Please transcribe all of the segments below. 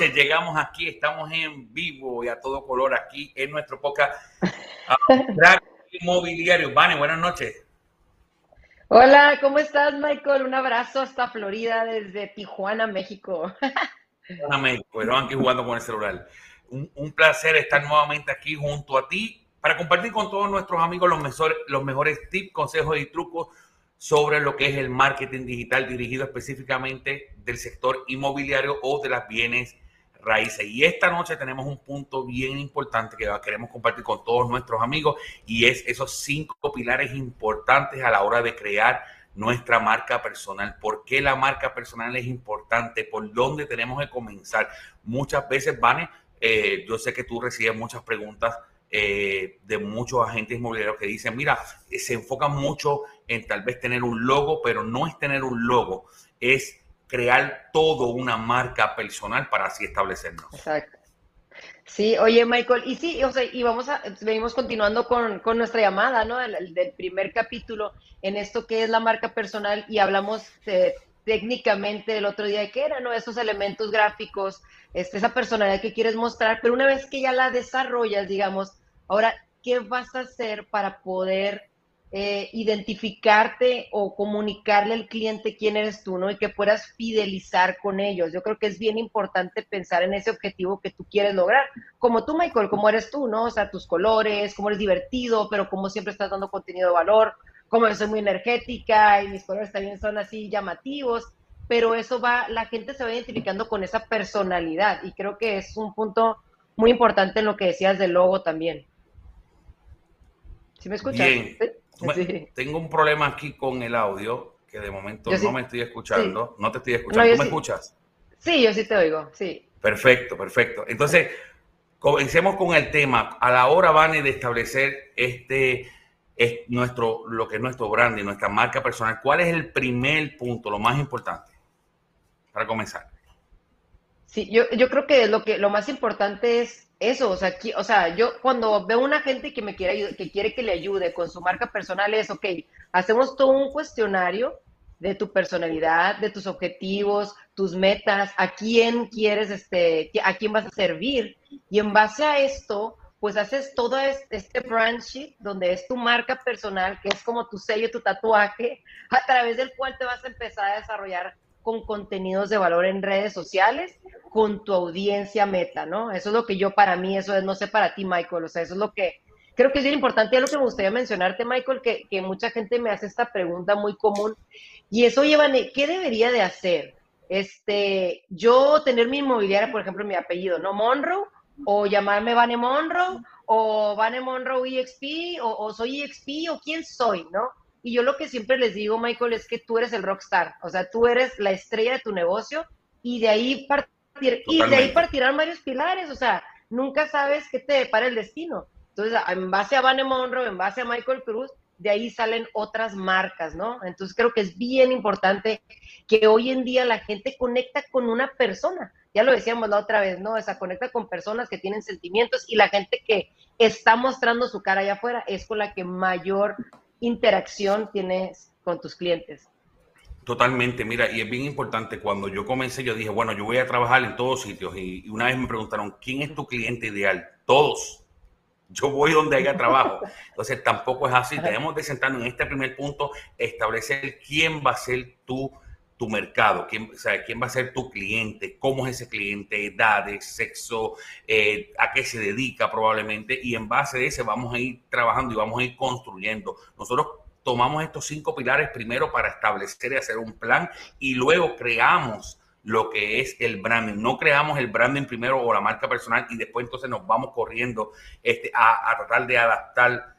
noches, llegamos aquí, estamos en vivo y a todo color aquí en nuestro podcast Inmobiliario. Vane, buenas noches. Hola, ¿cómo estás, Michael? Un abrazo hasta Florida desde Tijuana, México. Tijuana, México, pero aquí jugando con el celular. Un, un, placer estar nuevamente aquí junto a ti para compartir con todos nuestros amigos los mejores, los mejores tips, consejos y trucos sobre lo que es el marketing digital dirigido específicamente del sector inmobiliario o de las bienes raíces. Y esta noche tenemos un punto bien importante que queremos compartir con todos nuestros amigos y es esos cinco pilares importantes a la hora de crear nuestra marca personal. ¿Por qué la marca personal es importante? ¿Por dónde tenemos que comenzar? Muchas veces, Vane, eh, yo sé que tú recibes muchas preguntas eh, de muchos agentes inmobiliarios que dicen, mira, se enfocan mucho en tal vez tener un logo, pero no es tener un logo, es crear todo una marca personal para así establecernos. Exacto. Sí, oye Michael, y sí, o sea, y vamos a, venimos continuando con, con nuestra llamada, ¿no? Del, del, primer capítulo en esto que es la marca personal y hablamos técnicamente el otro día de qué era, ¿no? Esos elementos gráficos, este, esa personalidad que quieres mostrar, pero una vez que ya la desarrollas, digamos, ahora, ¿qué vas a hacer para poder eh, identificarte o comunicarle al cliente quién eres tú, ¿no? Y que puedas fidelizar con ellos. Yo creo que es bien importante pensar en ese objetivo que tú quieres lograr. Como tú, Michael, como eres tú, ¿no? O sea, tus colores, cómo eres divertido, pero como siempre estás dando contenido de valor, como yo soy muy energética y mis colores también son así llamativos, pero eso va, la gente se va identificando con esa personalidad y creo que es un punto muy importante en lo que decías del logo también. ¿Sí me escuchas? Bien. Tengo un problema aquí con el audio, que de momento no me estoy escuchando. No te estoy escuchando. ¿Tú me escuchas? Sí, yo sí te oigo, sí. Perfecto, perfecto. Entonces, comencemos con el tema. A la hora, Vane, de establecer este, es nuestro, lo que es nuestro branding, nuestra marca personal, ¿cuál es el primer punto, lo más importante para comenzar? Sí, yo, yo creo que lo que lo más importante es eso, o sea, o sea, yo cuando veo una gente que me quiere que quiere que le ayude con su marca personal es, ok, hacemos todo un cuestionario de tu personalidad, de tus objetivos, tus metas, a quién quieres, este, a quién vas a servir. Y en base a esto, pues haces todo este brand donde es tu marca personal, que es como tu sello, tu tatuaje, a través del cual te vas a empezar a desarrollar con contenidos de valor en redes sociales con tu audiencia meta, ¿no? Eso es lo que yo para mí, eso es, no sé para ti, Michael, o sea, eso es lo que creo que es bien importante, es lo que me gustaría mencionarte, Michael, que, que mucha gente me hace esta pregunta muy común, y eso lleva, ¿qué debería de hacer? Este, yo tener mi inmobiliaria, por ejemplo, mi apellido, ¿no? Monroe, o llamarme Vane Monroe, o Vane Monroe EXP, o, o soy EXP, o quién soy, ¿no? Y yo lo que siempre les digo, Michael, es que tú eres el rockstar, o sea, tú eres la estrella de tu negocio y de ahí partir, y de ahí partirán varios pilares, o sea, nunca sabes qué te depara el destino. Entonces, en base a Vane Monroe, en base a Michael Cruz, de ahí salen otras marcas, ¿no? Entonces creo que es bien importante que hoy en día la gente conecta con una persona. Ya lo decíamos la otra vez, ¿no? O sea, conecta con personas que tienen sentimientos y la gente que está mostrando su cara allá afuera es con la que mayor interacción tienes con tus clientes. Totalmente, mira, y es bien importante, cuando yo comencé, yo dije, bueno, yo voy a trabajar en todos sitios y, una vez me preguntaron, ¿quién es tu cliente ideal? Todos. Yo voy donde haya trabajo. Entonces tampoco es así. Tenemos de sentarnos en este primer punto, establecer quién va a ser tu tu mercado, quién, o sea, quién va a ser tu cliente, cómo es ese cliente, edades, sexo, eh, a qué se dedica probablemente, y en base a ese vamos a ir trabajando y vamos a ir construyendo. Nosotros tomamos estos cinco pilares primero para establecer y hacer un plan y luego creamos lo que es el branding. No creamos el branding primero o la marca personal y después entonces nos vamos corriendo este, a, tratar de adaptar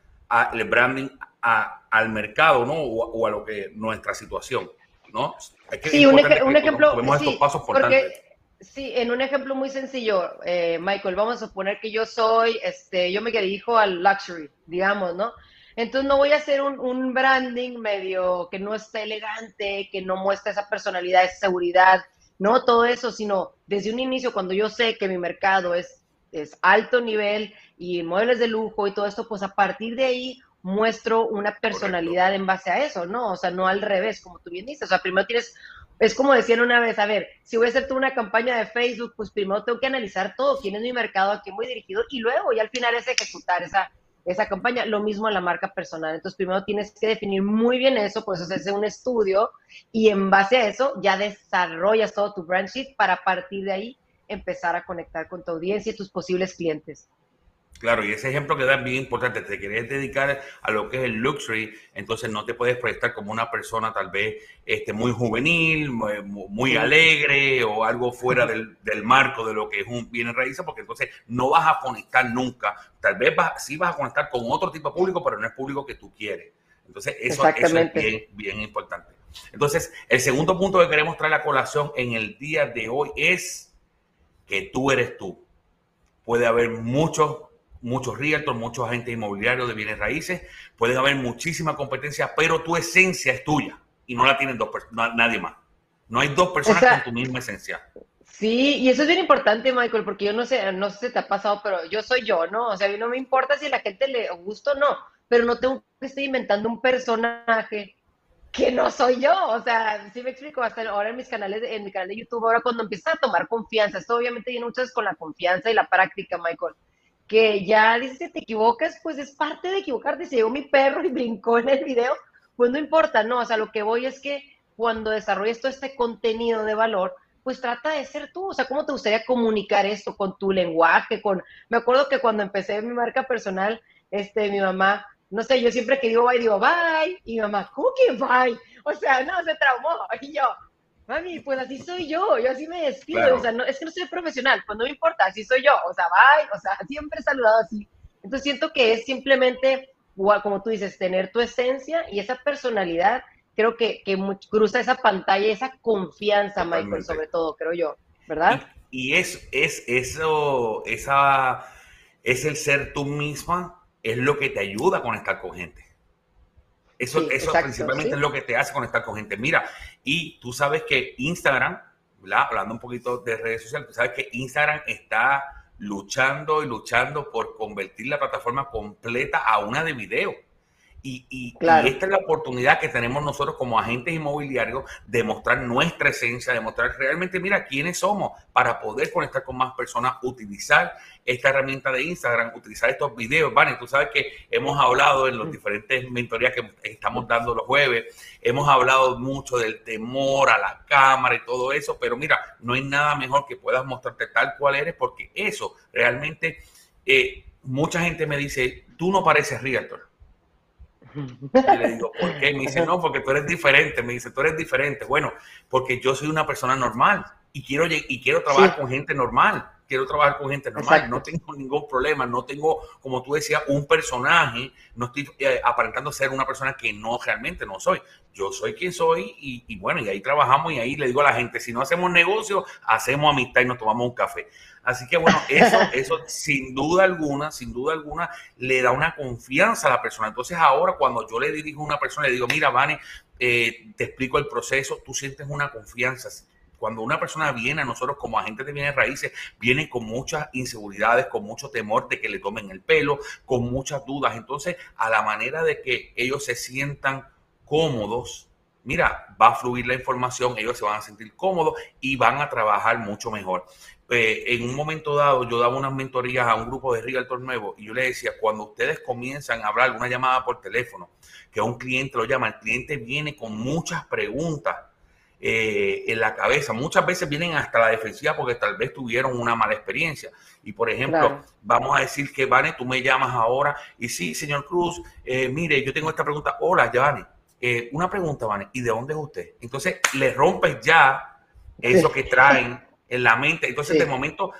el branding al mercado ¿no? o, a lo que nuestra situación. ¿no? Sí, un, ejemplo, sí, porque, sí, en un ejemplo muy sencillo, eh, Michael, vamos a suponer que yo soy, este, yo me dirijo al luxury, digamos, ¿no? Entonces no voy a hacer un, un, branding medio que no está elegante, que no muestra esa personalidad, esa seguridad, no todo eso, sino desde un inicio, cuando yo sé que mi mercado es, es alto nivel y muebles de lujo y todo esto, pues a partir de ahí muestro una personalidad en base a eso, ¿no? O sea, no al revés, como tú bien dices. O sea, primero tienes es como decían una vez, a ver, si voy a hacer una campaña de Facebook, pues primero tengo que analizar todo, quién es mi mercado, a quién voy dirigido, y luego, y al final es ejecutar esa, esa campaña. Lo mismo en la marca personal. Entonces, primero tienes que definir muy bien eso, pues hacerse un estudio y en base a eso ya desarrollas todo tu brand sheet para partir de ahí empezar a conectar con tu audiencia y tus posibles clientes. Claro, y ese ejemplo que dan bien importante, te quieres dedicar a lo que es el luxury, entonces no te puedes proyectar como una persona tal vez este, muy juvenil, muy, alegre o algo fuera del, marco de lo que es un bien raíz, porque entonces no vas a conectar nunca. Tal vez vas, sí vas a conectar con otro tipo de público, pero no es público que tú quieres. Entonces eso, eso es bien, bien importante. Entonces, el segundo punto que queremos traer a colación en el día de hoy es que tú eres tú. Puede haber muchos muchos realtors, muchos agentes inmobiliarios de bienes raíces, pueden haber muchísima competencia, pero tu esencia es tuya y no la tienen dos nadie más. No hay dos personas con tu misma esencia. Sí, y eso es bien importante, Michael, porque yo no sé, no sé si te ha pasado, pero yo soy yo, ¿no? O sea, a mí no me importa si a la gente le gusta o no, pero no tengo que estar inventando un personaje que no soy yo. O sea, sí me explico, hasta ahora en mis canales, en mi canal de YouTube, ahora cuando empiezas a tomar confianza, esto obviamente viene muchas con la confianza y la práctica, Michael que ya dices que te equivocas, pues es parte de equivocarte. Si llegó mi perro y brincó en el video, pues no importa, no, o sea, lo que voy es que cuando desarrolles todo este contenido de valor, pues trata de ser tú, o sea, ¿cómo te gustaría comunicar esto con tu lenguaje? Con, me acuerdo que cuando empecé mi marca personal, este, mi mamá, no sé, yo siempre que digo bye, digo bye, y mi mamá, ¿cómo que bye? O sea, no, se traumó, y yo, mami, pues así soy yo, yo así me despido, o sea, no, es que no soy profesional, pues no me importa, así soy yo, o sea, bye, o sea, siempre he saludado así. Entonces siento que es simplemente, como tú dices, tener tu esencia y esa personalidad, creo que, que cruza esa pantalla, esa confianza, Michael, sobre todo, creo yo, ¿verdad? Y, es, es eso, esa, es el ser tú misma, es lo que te ayuda a conectar con gente. Eso, eso principalmente es lo que te hace conectar con gente. Mira, y tú sabes que Instagram, hablando un poquito de redes sociales, tú sabes que Instagram está luchando y luchando por convertir la plataforma completa a una de video. Y, esta es la oportunidad que tenemos nosotros como agentes inmobiliarios de mostrar nuestra esencia, de mostrar realmente, mira, quiénes somos para poder conectar con más personas, utilizar esta herramienta de Instagram, utilizar estos videos. Vale, tú sabes que hemos hablado en los diferentes mentorías que estamos dando los jueves, hemos hablado mucho del temor a la cámara y todo eso, pero mira, no hay nada mejor que puedas mostrarte tal cual eres porque eso realmente, eh, mucha gente me dice, tú no pareces realtor y le digo, ¿por qué? Me dice, no, porque tú eres diferente. Me dice, tú eres diferente. Bueno, porque yo soy una persona normal y quiero, y quiero trabajar con gente normal. Quiero trabajar con gente normal. No tengo ningún problema. No tengo, como tú decías, un personaje. No estoy eh, aparentando ser una persona que no realmente no soy. Yo soy quien soy y, y bueno, y ahí trabajamos y ahí le digo a la gente, si no hacemos negocio, hacemos amistad y nos tomamos un café. Así que bueno, eso, eso sin duda alguna, sin duda alguna, le da una confianza a la persona. Entonces ahora cuando yo le dirijo a una persona, le digo, mira, Vane, eh, te explico el proceso, tú sientes una confianza. Cuando una persona viene a nosotros como agentes de bienes raíces, viene con muchas inseguridades, con mucho temor de que le tomen el pelo, con muchas dudas. Entonces, a la manera de que ellos se sientan cómodos, mira, va a fluir la información, ellos se van a sentir cómodos y van a trabajar mucho mejor. Eh, en un momento dado yo daba unas mentorías a un grupo de Realtor nuevo y yo le decía, cuando ustedes comienzan a hablar una llamada por teléfono, que un cliente lo llama, el cliente viene con muchas preguntas eh, en la cabeza. Muchas veces vienen hasta la defensiva porque tal vez tuvieron una mala experiencia. Y por ejemplo, vamos a decir que, Vane, tú me llamas ahora y sí, señor Cruz, eh, mire, yo tengo esta pregunta. Hola, Vane. una pregunta, Vane, ¿y de dónde es usted? Entonces le rompes ya eso que traen en la mente. Entonces, de momento,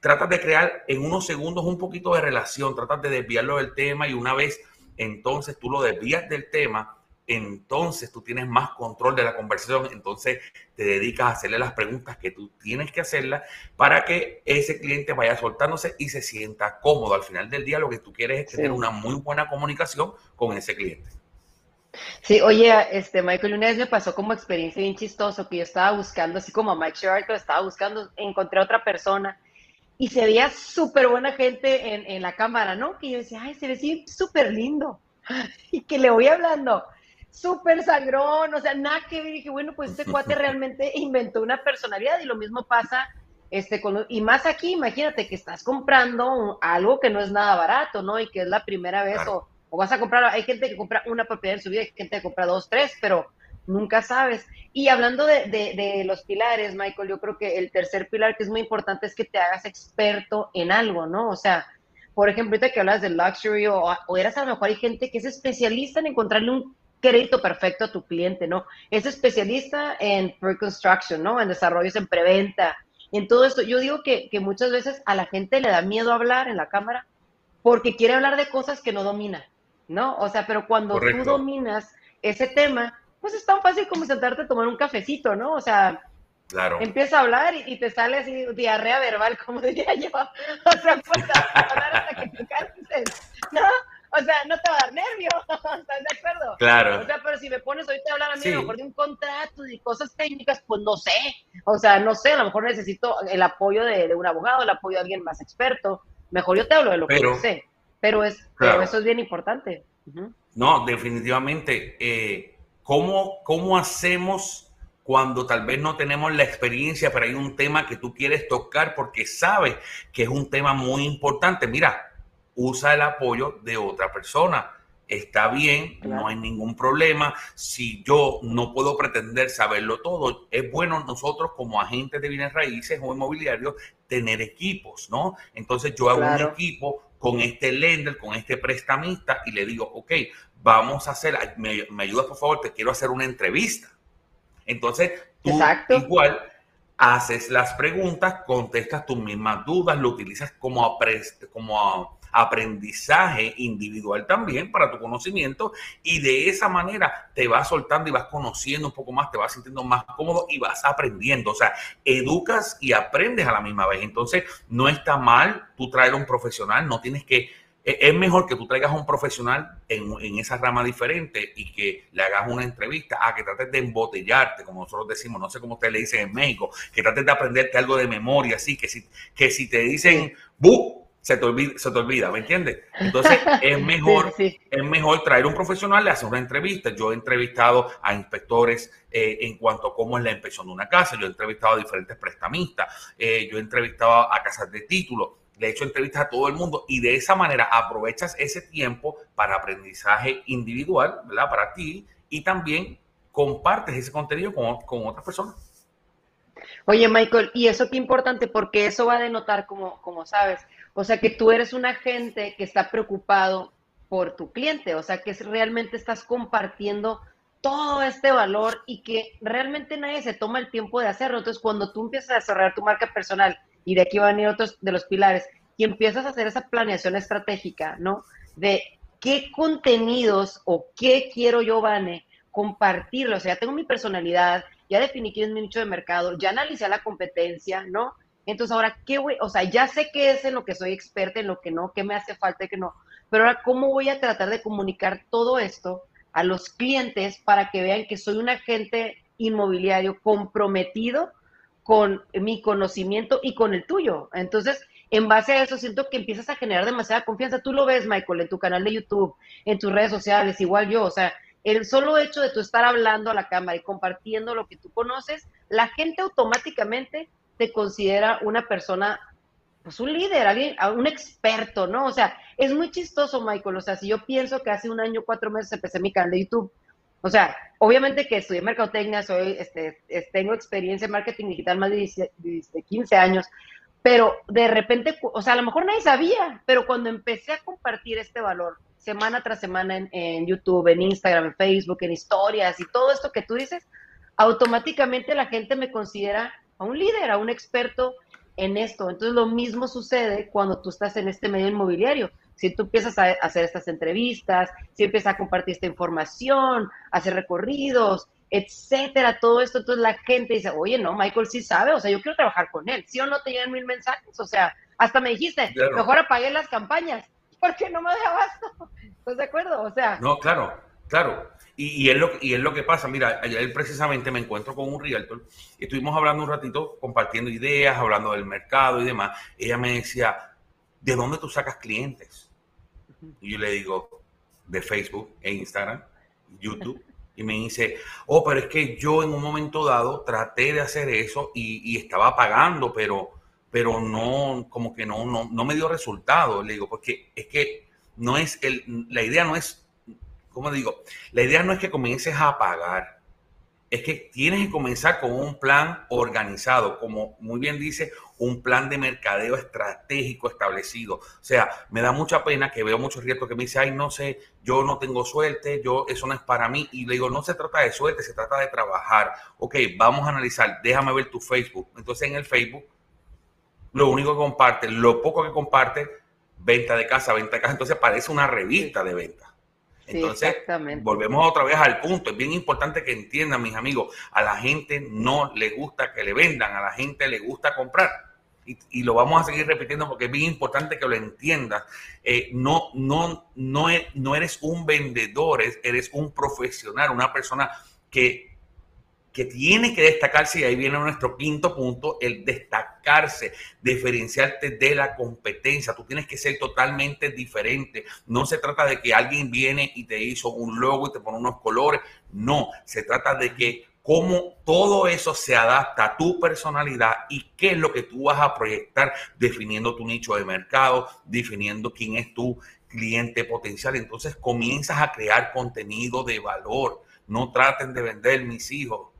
tratas de crear en unos segundos un poquito de relación, tratas de desviarlo del tema y una vez entonces tú lo desvías del tema, entonces tú tienes más control de la conversación, entonces te dedicas a hacerle las preguntas que tú tienes que hacerlas para que ese cliente vaya soltándose y se sienta cómodo. Al final del día lo que tú quieres es tener una muy buena comunicación con ese cliente. Sí, oye, este, Michael, una vez me pasó como experiencia bien chistoso que yo estaba buscando, así como a Mike Sherrick, lo estaba buscando, encontré a otra persona y se veía súper buena gente en, la cámara, ¿no? Que yo decía, ay, se ve súper lindo y que le voy hablando. súper sangrón, o sea, nada que ver. Y dije, bueno, pues este cuate realmente inventó una personalidad y lo mismo pasa este, con, y más aquí, imagínate que estás comprando algo que no es nada barato, ¿no? Y que es la primera vez o, vas a comprar, hay gente que compra una propiedad en su vida, hay gente que compra dos, tres, pero nunca sabes. Y hablando de, los pilares, Michael, yo creo que el tercer pilar que es muy importante es que te hagas experto en algo, ¿no? O sea, por ejemplo, ahorita que hablas de luxury o, o eras a lo mejor hay gente que es especialista en encontrarle un crédito perfecto a tu cliente, ¿no? Es especialista en pre-construction, ¿no? En desarrollos en preventa, en todo esto. Yo digo que, muchas veces a la gente le da miedo hablar en la cámara porque quiere hablar de cosas que no domina, ¿no? O sea, pero cuando tú dominas ese tema, pues es tan fácil como sentarte a tomar un cafecito, ¿no? O sea, claro. empieza a hablar y, te sale así diarrea verbal, como diría yo. O sea, pues hablar hasta que te canses, ¿no? O sea, no te va a dar nervio, ¿estás de acuerdo? Claro. O sea, pero si me pones ahorita a hablar a mí, a lo mejor de un contrato y cosas técnicas, pues no sé. O sea, no sé, a lo mejor necesito el apoyo de, un abogado, el apoyo de alguien más experto. Mejor yo te hablo de lo que yo sé. Pero, es, eso es bien importante. No, definitivamente. Eh, ¿cómo, ¿Cómo hacemos cuando tal vez no tenemos la experiencia, pero hay un tema que tú quieres tocar porque sabes que es un tema muy importante? Mira, usa el apoyo de otra persona. Está bien, no hay ningún problema. Si yo no puedo pretender saberlo todo, es bueno nosotros como agentes de bienes raíces o inmobiliarios tener equipos, ¿no? Entonces yo hago un equipo con este lender, con este prestamista y le digo, ok, vamos a hacer, me, me ayudas por favor, te quiero hacer una entrevista. Entonces, tú igual haces las preguntas, contestas tus mismas dudas, lo utilizas como, como aprendizaje individual también para tu conocimiento y de esa manera te vas soltando y vas conociendo un poco más, te vas sintiendo más cómodo y vas aprendiendo. O sea, educas y aprendes a la misma vez. Entonces, no está mal tú traer un profesional, no tienes que e, es mejor que tú traigas a un profesional en, en, esa rama diferente y que le hagas una entrevista a que trates de embotellarte, como nosotros decimos, no sé cómo ustedes le dicen en México, que trates de aprenderte algo de memoria, así que si, que si te dicen, ¡bu! Se te olvida, se te olvida ¿me entiendes? Entonces es mejor, es mejor traer un profesional, le hacer una entrevista. Yo he entrevistado a inspectores eh, en cuanto a cómo es la inspección de una casa, yo he entrevistado a diferentes prestamistas, eh, yo he entrevistado a casas de título, le he hecho entrevistas a todo el mundo y de esa manera aprovechas ese tiempo para aprendizaje individual, ¿verdad? Para ti y también compartes ese contenido con, con otras personas. Oye, Michael, y eso qué importante, porque eso va a denotar, como, como sabes, o sea, que tú eres un agente que está preocupado por tu cliente, o sea, que realmente estás compartiendo todo este valor y que realmente nadie se toma el tiempo de hacerlo. Entonces, cuando tú empiezas a desarrollar tu marca personal, y de aquí van a venir otros de los pilares, y empiezas a hacer esa planeación estratégica, ¿no? De qué contenidos o qué quiero yo, Vane, compartirlo. O sea, ya tengo mi personalidad, ya definí quién es mi nicho de mercado, ya analicé la competencia, ¿no? Entonces, ahora, ¿qué voy? O sea, ya sé qué es en lo que soy experta, en lo que no, qué me hace falta y qué no. Pero ahora, ¿cómo voy a tratar de comunicar todo esto a los clientes para que vean que soy un agente inmobiliario comprometido con mi conocimiento y con el tuyo? Entonces, en base a eso, siento que empiezas a generar demasiada confianza. Tú lo ves, Michael, en tu canal de YouTube, en tus redes sociales, igual yo. O sea, el solo hecho de tú estar hablando a la cámara y compartiendo lo que tú conoces, la gente automáticamente te considera una persona, pues un líder, alguien, un experto, ¿no? O sea, es muy chistoso, Michael. O sea, si yo pienso que hace un año, cuatro meses empecé mi canal de YouTube, o sea, obviamente que estudié mercadotecnia, soy, este, tengo experiencia en marketing digital más de, 15 años, pero de repente, o sea, a lo mejor nadie sabía, pero cuando empecé a compartir este valor semana tras semana en, en, YouTube, en Instagram, en Facebook, en historias y todo esto que tú dices, automáticamente la gente me considera a un líder, a un experto en esto. Entonces lo mismo sucede cuando tú estás en este medio inmobiliario. Si tú empiezas a hacer estas entrevistas, si empiezas a compartir esta información, hacer recorridos, etcétera, todo esto, entonces la gente dice, oye, no, Michael sí sabe, o sea, yo quiero trabajar con él, ¿sí o no te llegan mil mensajes? O sea, hasta me dijiste, mejor apagué las campañas, porque no me da abasto. ¿Estás de acuerdo? O sea. No, claro, claro. Y, es lo, y es lo que pasa. Mira, ayer precisamente me encuentro con un realtor y estuvimos hablando un ratito, compartiendo ideas, hablando del mercado y demás. Ella me decía, ¿de dónde tú sacas clientes? Y yo le digo, de Facebook e Instagram, YouTube. Y me dice, oh, pero es que yo en un momento dado traté de hacer eso y, estaba pagando, pero, pero no, como que no, no, no me dio resultado. Le digo, porque es que no es el, la idea no es, ¿cómo digo? La idea no es que comiences a pagar es que tienes que comenzar con un plan organizado, como muy bien dice, un plan de mercadeo estratégico establecido. O sea, me da mucha pena que veo muchos rietos que me dicen, ay, no sé, yo no tengo suerte, yo eso no es para mí. Y le digo, no se trata de suerte, se trata de trabajar. Ok, vamos a analizar, déjame ver tu Facebook. Entonces en el Facebook, lo único que comparte, lo poco que comparte, venta de casa, venta de casa, entonces parece una revista de venta. Entonces, volvemos otra vez al punto. Es bien importante que entiendan, mis amigos, a la gente no le gusta que le vendan, a la gente le gusta comprar. Y, lo vamos a seguir repitiendo porque es bien importante que lo entiendas. Eh, no, no, no, e, no eres un vendedor, eres un profesional, una persona que que tiene que destacarse, y ahí viene nuestro quinto punto, el destacarse, diferenciarte de la competencia. Tú tienes que ser totalmente diferente. No se trata de que alguien viene y te hizo un logo y te pone unos colores. No, se trata de que cómo todo eso se adapta a tu personalidad y qué es lo que tú vas a proyectar definiendo tu nicho de mercado, definiendo quién es tu cliente potencial. Entonces comienzas a crear contenido de valor. No traten de vender mis hijos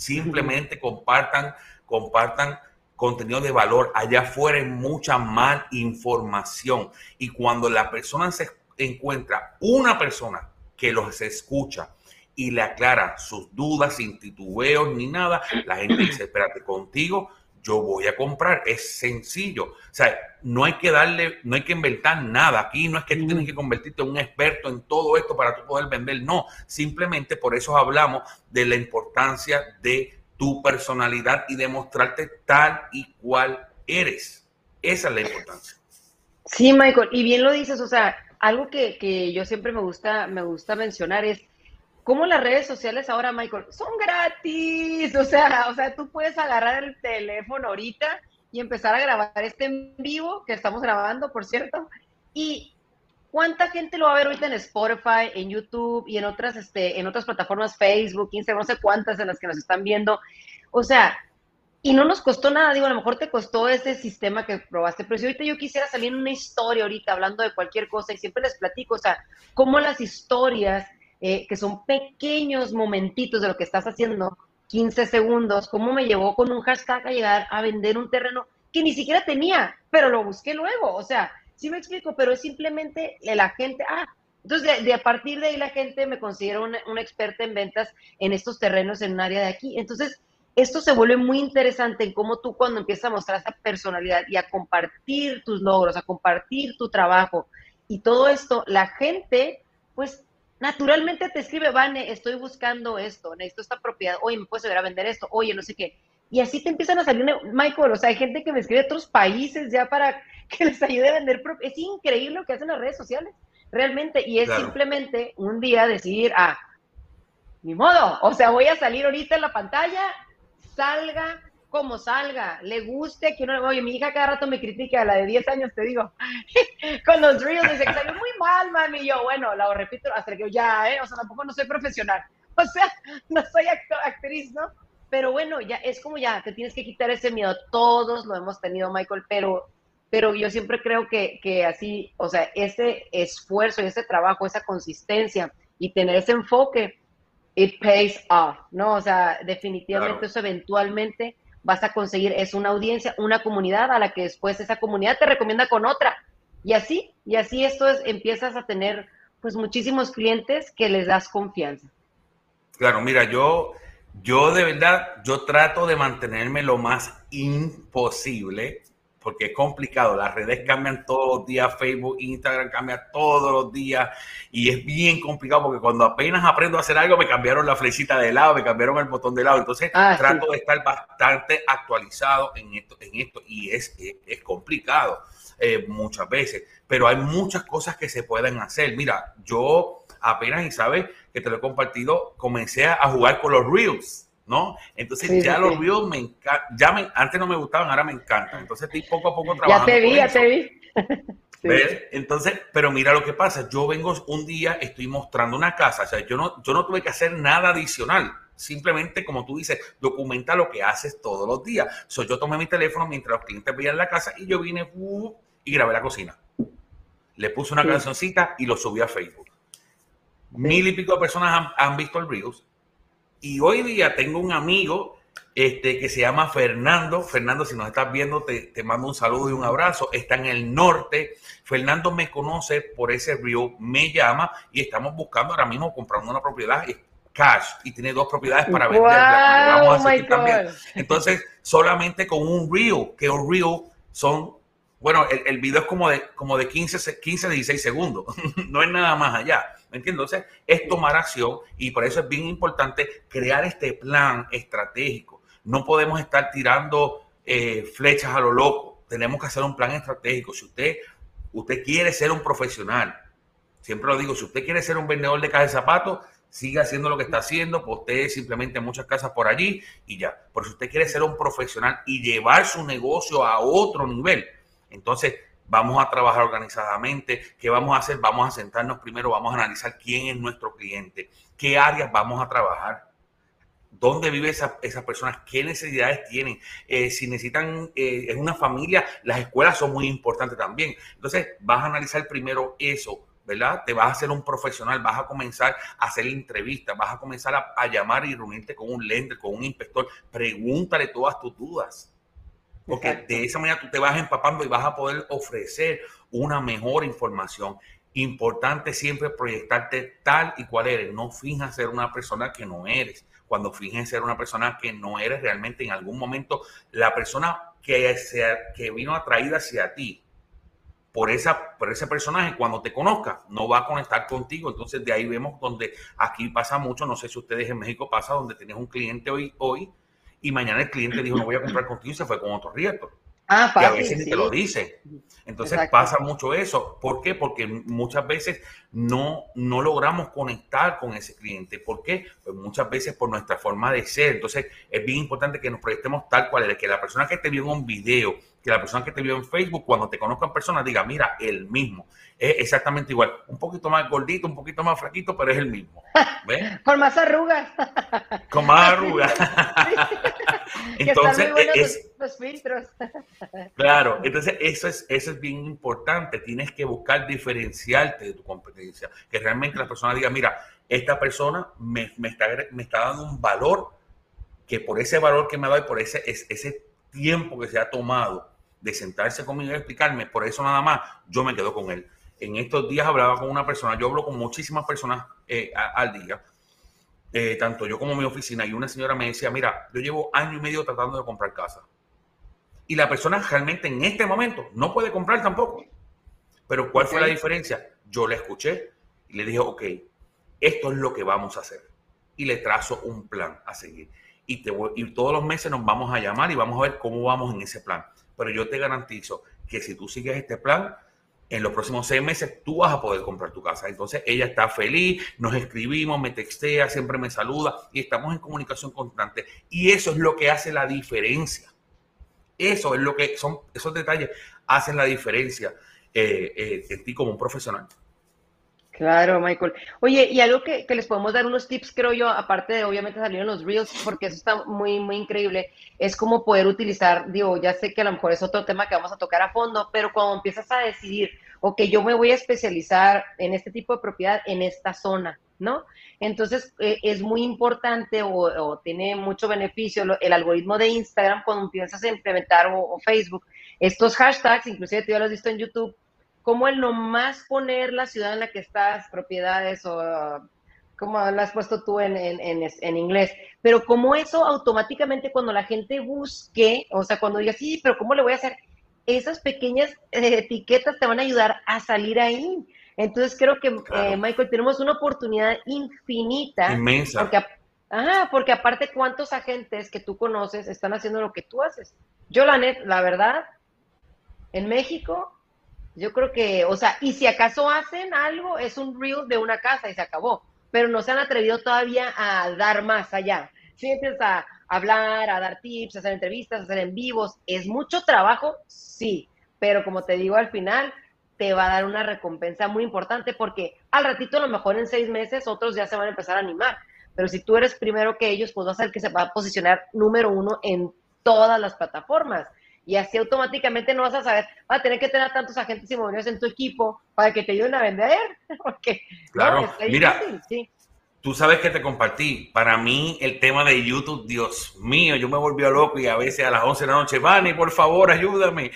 Simplemente compartan, compartan contenido de valor. Allá afuera hay mucha mal información. Y cuando la persona se encuentra una persona que los escucha y le aclara sus dudas sin titubeos ni nada, la gente dice, espérate, contigo yo voy a comprar. Es sencillo. O sea, no hay que darle, no hay que inventar nada. Aquí no es que tú tienes que convertirte en un experto en todo esto para tú poder vender. No, simplemente por eso hablamos de la importancia de tu personalidad y demostrarte tal y cual eres. Esa es la importancia. Sí, Michael, y bien lo dices, o sea, algo que, que yo siempre me gusta, me gusta mencionar es cómo las redes sociales ahora, Michael, son gratis. O sea, o sea, tú puedes agarrar el teléfono ahorita y empezar a grabar este en vivo que estamos grabando, por cierto. Y cuánta gente lo va a ver ahorita en Spotify, en YouTube y en otras, este, en otras plataformas, Facebook, Instagram, no sé cuántas en las que nos están viendo. O sea, y no nos costó nada, digo, a lo mejor te costó ese sistema que probaste, pero si ahorita yo quisiera salir en una historia ahorita hablando de cualquier cosa y siempre les platico, o sea, cómo las historias eh, que son pequeños momentitos de lo que estás haciendo, 15 segundos, cómo me llevó con un hashtag a llegar a vender un terreno que ni siquiera tenía, pero lo busqué luego, o sea, sí me explico, pero es simplemente la gente, ah, entonces de, a partir de ahí la gente me considera una, una, experta en ventas en estos terrenos en un área de aquí, entonces esto se vuelve muy interesante en cómo tú cuando empiezas a mostrar esa personalidad y a compartir tus logros, a compartir tu trabajo y todo esto, la gente pues naturalmente te escribe, Vane, estoy buscando esto, necesito esta propiedad, oye, me puedes ayudar a vender esto, oye, no sé qué. Y así te empiezan a salir, Michael, o sea, hay gente que me escribe de otros países ya para que les ayude a vender. Es increíble lo que hacen las redes sociales, realmente. Y es simplemente un día decidir, ah, ni modo, o sea, voy a salir ahorita en la pantalla, salga como salga, le guste, que no oye, mi hija cada rato me critica, la de 10 años te digo, con los reels, dice que salió muy mal, mami, y yo, bueno, la repito hasta que yo ya, ¿eh? o sea, tampoco no soy profesional, o sea, no soy actriz, ¿no? Pero bueno, ya es como ya, te tienes que quitar ese miedo, todos lo hemos tenido, Michael, pero, pero yo siempre creo que, que así, o sea, ese esfuerzo y ese trabajo, esa consistencia y tener ese enfoque, it pays off, ¿no? O sea, definitivamente eso eventualmente vas a conseguir es una audiencia, una comunidad a la que después esa comunidad te recomienda con otra. Y así, y así esto es, empiezas a tener pues muchísimos clientes que les das confianza. Claro, mira, yo, yo de verdad, yo trato de mantenerme lo más imposible porque es complicado. Las redes cambian todos los días, Facebook, Instagram cambia todos los días y es bien complicado porque cuando apenas aprendo a hacer algo me cambiaron la flechita de lado, me cambiaron el botón de lado. Entonces ah, trato de estar bastante actualizado en esto, en esto y es, es, complicado eh, muchas veces, pero hay muchas cosas que se pueden hacer. Mira, yo apenas y sabes que te lo he compartido, comencé a jugar con los Reels. ¿No? Entonces ya los reels me encantan, ya me, antes no me gustaban, ahora me encantan. Entonces estoy poco a poco trabajando. Ya te vi, ya te vi. Entonces, pero mira lo que pasa. Yo vengo un día, estoy mostrando una casa. O sea, yo no, yo no tuve que hacer nada adicional. Simplemente, como tú dices, documenta lo que haces todos los días. So, yo tomé mi teléfono mientras los clientes veían la casa y yo vine uh, y grabé la cocina. Le puse una cancioncita y lo subí a Facebook. Mil y pico de personas han, han visto el Reels. Y hoy día tengo un amigo este, que se llama Fernando. Fernando, si nos estás viendo, te, mando un saludo y un abrazo. Está en el norte. Fernando me conoce por ese río, me llama y estamos buscando ahora mismo comprando una propiedad cash y tiene dos propiedades para vender. Entonces, solamente con un río, que un río son, bueno, el, el, video es como de, como de 15, 15, 16 segundos, no es nada más allá. ¿Me entiendes? Entonces, es tomar acción y por eso es bien importante crear este plan estratégico no podemos estar tirando eh, flechas a lo loco. Tenemos que hacer un plan estratégico. Si usted, usted quiere ser un profesional, siempre lo digo, si usted quiere ser un vendedor de cajas de zapatos, siga haciendo lo que está haciendo, postee simplemente muchas casas por allí y ya. Pero si usted quiere ser un profesional y llevar su negocio a otro nivel, entonces vamos a trabajar organizadamente. ¿Qué vamos a hacer? Vamos a sentarnos primero, vamos a analizar quién es nuestro cliente, qué áreas vamos a trabajar dónde vive esa, esas personas, qué necesidades tienen, eh, si necesitan, eh, es una familia, las escuelas son muy importantes también. Entonces, vas a analizar primero eso, ¿verdad? Te vas a hacer un profesional, vas a comenzar a hacer entrevistas, vas a comenzar a, llamar y reunirte con un lender, con un inspector, pregúntale todas tus dudas. Porque de esa manera tú te vas empapando y vas a poder ofrecer una mejor información. Importante siempre proyectarte tal y cual eres. No finjas ser una persona que no eres cuando finges ser una persona que no eres realmente en algún momento la persona que, que vino atraída hacia ti por, esa, por ese personaje, cuando te conozca, no va a conectar contigo. Entonces de ahí vemos donde aquí pasa mucho, no sé si ustedes en México pasa, donde tienes un cliente hoy, hoy y mañana el cliente dijo no voy a comprar contigo y se fue con otro riesgo. Ah, y a veces ni te lo dice. Entonces pasa mucho eso. ¿Por qué? Porque muchas veces no, no logramos conectar con ese cliente. ¿Por qué? Pues muchas veces por nuestra forma de ser. Entonces es bien importante que nos proyectemos tal cual es, que la persona que te vio en un video, que la persona que te vio en Facebook, cuando te conozca en persona, diga, mira, el mismo. Es exactamente igual. Un poquito más gordito, un poquito más flaquito, pero es el mismo. Con más arrugas. Con más arrugas. entonces, es, los, filtros. claro, entonces eso es, eso es bien importante. Tienes que buscar diferenciarte de tu competencia. Que realmente la persona diga, mira, esta persona me, me, está, me está dando un valor que por ese valor que me da y por ese, ese tiempo que se ha tomado de sentarse conmigo y explicarme, por eso nada más yo me quedo con él. En estos días hablaba con una persona, yo hablo con muchísimas personas eh, al día, eh, tanto yo como mi oficina, y una señora me decía, mira, yo llevo año y medio tratando de comprar casa. Y la persona realmente en este momento no puede comprar tampoco. Pero ¿cuál fue la diferencia? Yo le escuché y le dije, ok, esto es lo que vamos a hacer. Y le trazo un plan a seguir. Y, te y todos los meses nos vamos a llamar y vamos a ver cómo vamos en ese plan. Pero yo te garantizo que si tú sigues este plan, en los próximos seis meses tú vas a poder comprar tu casa. Entonces ella está feliz, nos escribimos, me textea, siempre me saluda y estamos en comunicación constante. Y eso es lo que hace la diferencia. Eso es lo que son, esos detalles hacen la diferencia eh, eh, en ti como un profesional. Claro, Michael. Oye, y algo que, les podemos dar unos tips, creo yo, aparte de obviamente salir en los reels, porque eso está muy, muy increíble, es como poder utilizar, digo, ya sé que a lo mejor es otro tema que vamos a tocar a fondo, pero cuando empiezas a decidir, ok, yo me voy a especializar en este tipo de propiedad en esta zona, ¿no? Entonces, eh, es muy importante o, tiene mucho beneficio el algoritmo de Instagram cuando empiezas a implementar o, Facebook estos hashtags, inclusive tú ya lo has visto en YouTube, como el nomás poner la ciudad en la que estás, propiedades o como lo has puesto tú en, en, inglés, pero como eso automáticamente cuando la gente busque, o sea, cuando diga, sí, pero ¿cómo le voy a hacer? Esas pequeñas eh, etiquetas te van a ayudar a salir ahí. Entonces creo que, eh, Michael, tenemos una oportunidad infinita. Inmensa. Porque, porque aparte, ¿cuántos agentes que tú conoces están haciendo lo que tú haces? Yo, la, net, la verdad, en México, yo creo que, o sea, y si acaso hacen algo, es un reel de una casa y se acabó, pero no se han atrevido todavía a dar más allá. Si empiezas a hablar, a dar tips, a hacer entrevistas, a hacer en vivos, ¿es mucho trabajo? Sí, pero como te digo al final, te va a dar una recompensa muy importante porque al ratito, a lo mejor en seis meses, otros ya se van a empezar a animar. Pero si tú eres primero que ellos, pues vas a ser que se va a posicionar número uno en todas las plataformas. Y así automáticamente no vas a saber, va a tener que tener tantos agentes inmobiliarios en tu equipo para que te ayuden a vender. Porque, claro, mira, tú sabes que te compartí. Para mí, el tema de YouTube, Dios mío, yo me volví loco y a veces a las 11 de la noche, Vani, por favor, ayúdame.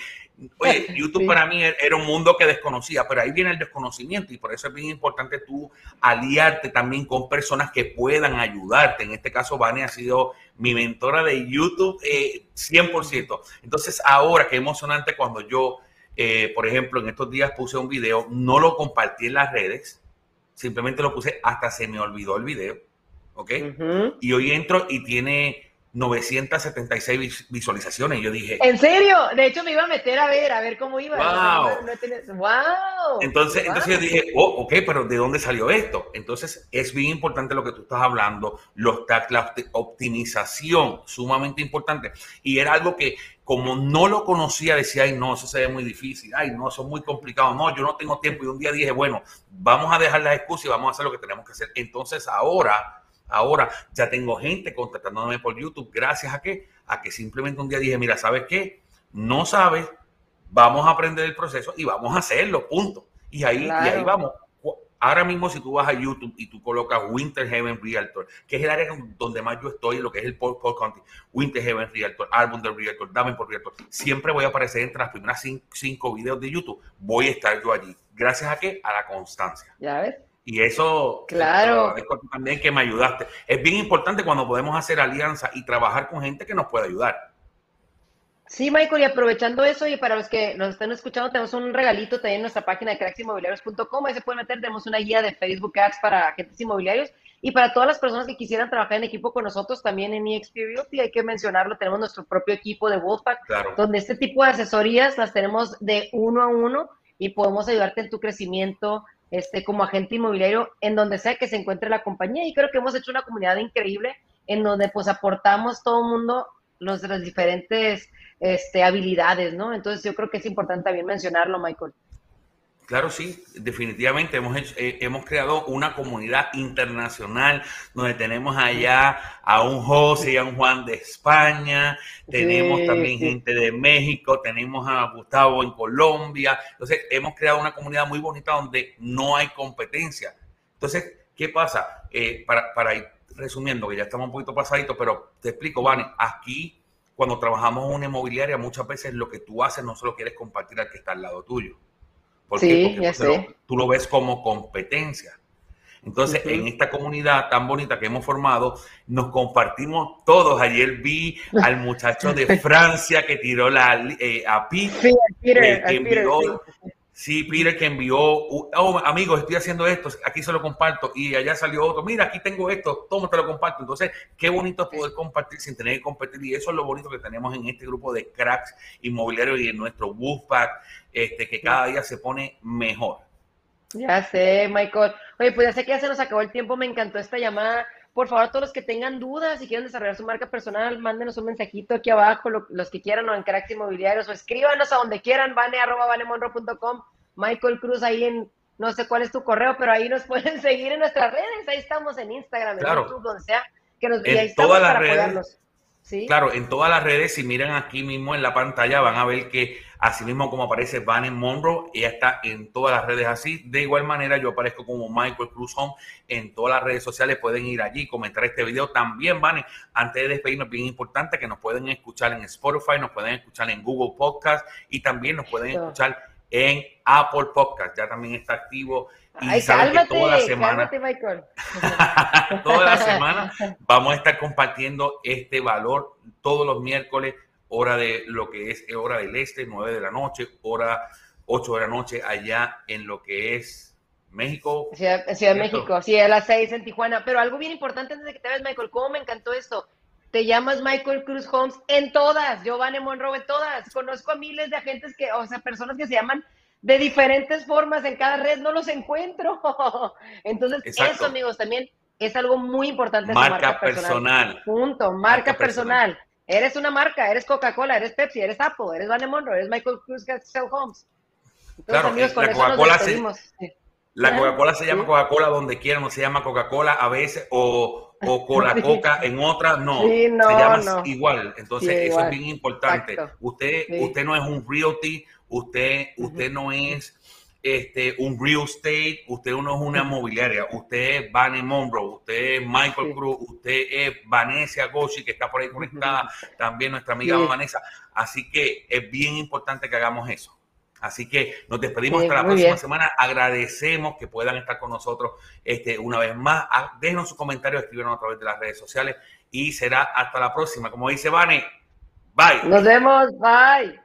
Oye, YouTube para mí era un mundo que desconocía, pero ahí viene el desconocimiento y por eso es bien importante tú aliarte también con personas que puedan ayudarte. En este caso, Vani ha sido mi mentora de YouTube eh, 100%. Entonces, ahora qué emocionante cuando yo, eh, por ejemplo, en estos días puse un video, no lo compartí en las redes, simplemente lo puse hasta se me olvidó el video, ¿ok? Y hoy entro y tiene 976 visualizaciones. Yo dije. ¿En serio? De hecho, me iba a meter a ver, a ver cómo iba. ¡Wow! wow. Entonces, entonces yo dije, oh, ok, pero ¿de dónde salió esto? Entonces, es bien importante lo que tú estás hablando, los tags, la optimización, sumamente importante. Y era algo que, como no lo conocía, decía, ay, no, eso se ve muy difícil, ay, no, eso es muy complicado, no, yo no tengo tiempo. Y un día dije, bueno, vamos a dejar las excusas y vamos a hacer lo que tenemos que hacer. Entonces, ahora Ahora ya tengo gente contactándome por YouTube gracias a que, a que simplemente un día dije, mira, ¿sabes qué? No sabes, vamos a aprender el proceso y vamos a hacerlo, punto. Y ahí, y ahí vamos. Ahora mismo, si tú vas a YouTube y tú colocas Winter Heaven Realtor, que es el área donde más yo estoy, lo que es el Paul, County, Winter Heaven Realtor, Album de Realtor, por Realtor, siempre voy a aparecer entre las primeras cinco, cinco videos de YouTube. Voy a estar yo allí. ¿Gracias a qué? A la constancia. Ya ves. Y eso, claro. también que me ayudaste. Es bien importante cuando podemos hacer alianza y trabajar con gente que nos pueda ayudar. Sí, Michael, y aprovechando eso, y para los que nos están escuchando, tenemos un regalito también en nuestra página de cracksinmobiliarios.com. Ahí se pueden meter, tenemos una guía de Facebook Ads para agentes inmobiliarios. Y para todas las personas que quisieran trabajar en equipo con nosotros, también en EXP Realty, hay que mencionarlo, tenemos nuestro propio equipo de Wolfpack, donde este tipo de asesorías las tenemos de uno a uno y podemos ayudarte en tu crecimiento, este, como agente inmobiliario en donde sea que se encuentre la compañía. Y creo que hemos hecho una comunidad increíble en donde pues aportamos todo el mundo las diferentes este, habilidades, ¿no? Entonces yo creo que es importante también mencionarlo, Michael. Claro, sí, definitivamente hemos, eh, hemos creado una comunidad internacional donde tenemos allá a un José y a un Juan de España, tenemos también gente de México, tenemos a Gustavo en Colombia. Entonces, hemos creado una comunidad muy bonita donde no hay competencia. Entonces, ¿qué pasa? Eh, para, para ir resumiendo, que ya estamos un poquito pasaditos, pero te explico, Vane, aquí cuando trabajamos en una inmobiliaria, muchas veces lo que tú haces no solo quieres compartir al que está al lado tuyo sí, ya sé. tú lo ves como competencia. Entonces, en esta comunidad tan bonita que hemos formado, nos compartimos todos. Ayer vi al muchacho de Francia que tiró la eh, a Pete, sí, Peter, eh, que envió, Sí, Peter que envió, oh, amigos, estoy haciendo esto, aquí se lo comparto y allá salió otro, mira, aquí tengo esto, toma, te lo comparto. Entonces, qué bonito es poder compartir sin tener que compartir y eso es lo bonito que tenemos en este grupo de cracks inmobiliarios y en nuestro Wolfpack, este, que cada día se pone mejor. Ya sé, Michael. Oye, pues ya sé que ya se nos acabó el tiempo, me encantó esta llamada. Por favor, todos los que tengan dudas y quieran desarrollar su marca personal, mándenos un mensajito aquí abajo, los que quieran, o en Cracks Inmobiliarios, o escríbanos a donde quieran, vane, arroba, vanemonro.com, Michael Cruz ahí en, no sé cuál es tu correo, pero ahí nos pueden seguir en nuestras redes, ahí estamos en Instagram, en YouTube, donde sea, que nos en ahí todas las redes, Claro, en todas las redes, si miran aquí mismo en la pantalla, van a ver que así mismo como aparece Van Monroe, ella está en todas las redes así. De igual manera, yo aparezco como Michael Cruz Home en todas las redes sociales. Pueden ir allí, comentar este video. También, Van, antes de despedirnos, bien importante que nos pueden escuchar en Spotify, nos pueden escuchar en Google Podcast y también nos pueden escuchar en Apple Podcast. Ya también está activo y Ay, cálmate, toda la semana, toda la semana vamos a estar compartiendo este valor todos los miércoles, hora de lo que es hora del este, 9 de la noche, hora 8 de la noche allá en lo que es México. Ciudad, Ciudad de México, sí, a las 6 en Tijuana. Pero algo bien importante antes de que te veas, Michael, ¿cómo me encantó esto? Te llamas Michael Cruz Holmes en todas, Giovanni Monroe en todas. Conozco a miles de agentes que, o sea, personas que se llaman de diferentes formas en cada red, no los encuentro. Entonces, eso, amigos, también es algo muy importante. Marca, personal. Punto, marca, personal. Eres una marca, eres Coca-Cola, eres Pepsi, eres Apple, eres Van Monroe, eres Michael Cruz Cell Holmes. claro, amigos, con la Coca-Cola se, la Coca-Cola se llama. Coca-Cola donde quiera, no se llama Coca-Cola a veces o, o Cola-Coca en otras, no. Sí, no, se llama no. igual. Entonces, Sí, eso es bien importante. Exacto. Usted, Sí. usted no es un realty, usted, usted no es este, un real estate, usted no es una mobiliaria, usted es Vanny Monroe, usted es Michael Sí. Cruz, usted es Vanessa Goshi, que está por ahí conectada, también nuestra amiga Sí. Vanessa. Así que es bien importante que hagamos eso. Así que nos despedimos Sí, hasta la próxima bien. semana. Agradecemos que puedan estar con nosotros este, una vez más. Ah, Déjenos sus comentarios, escríbenos a través de las redes sociales y será hasta la próxima. Como dice Vane, bye. Nos vemos. Bye.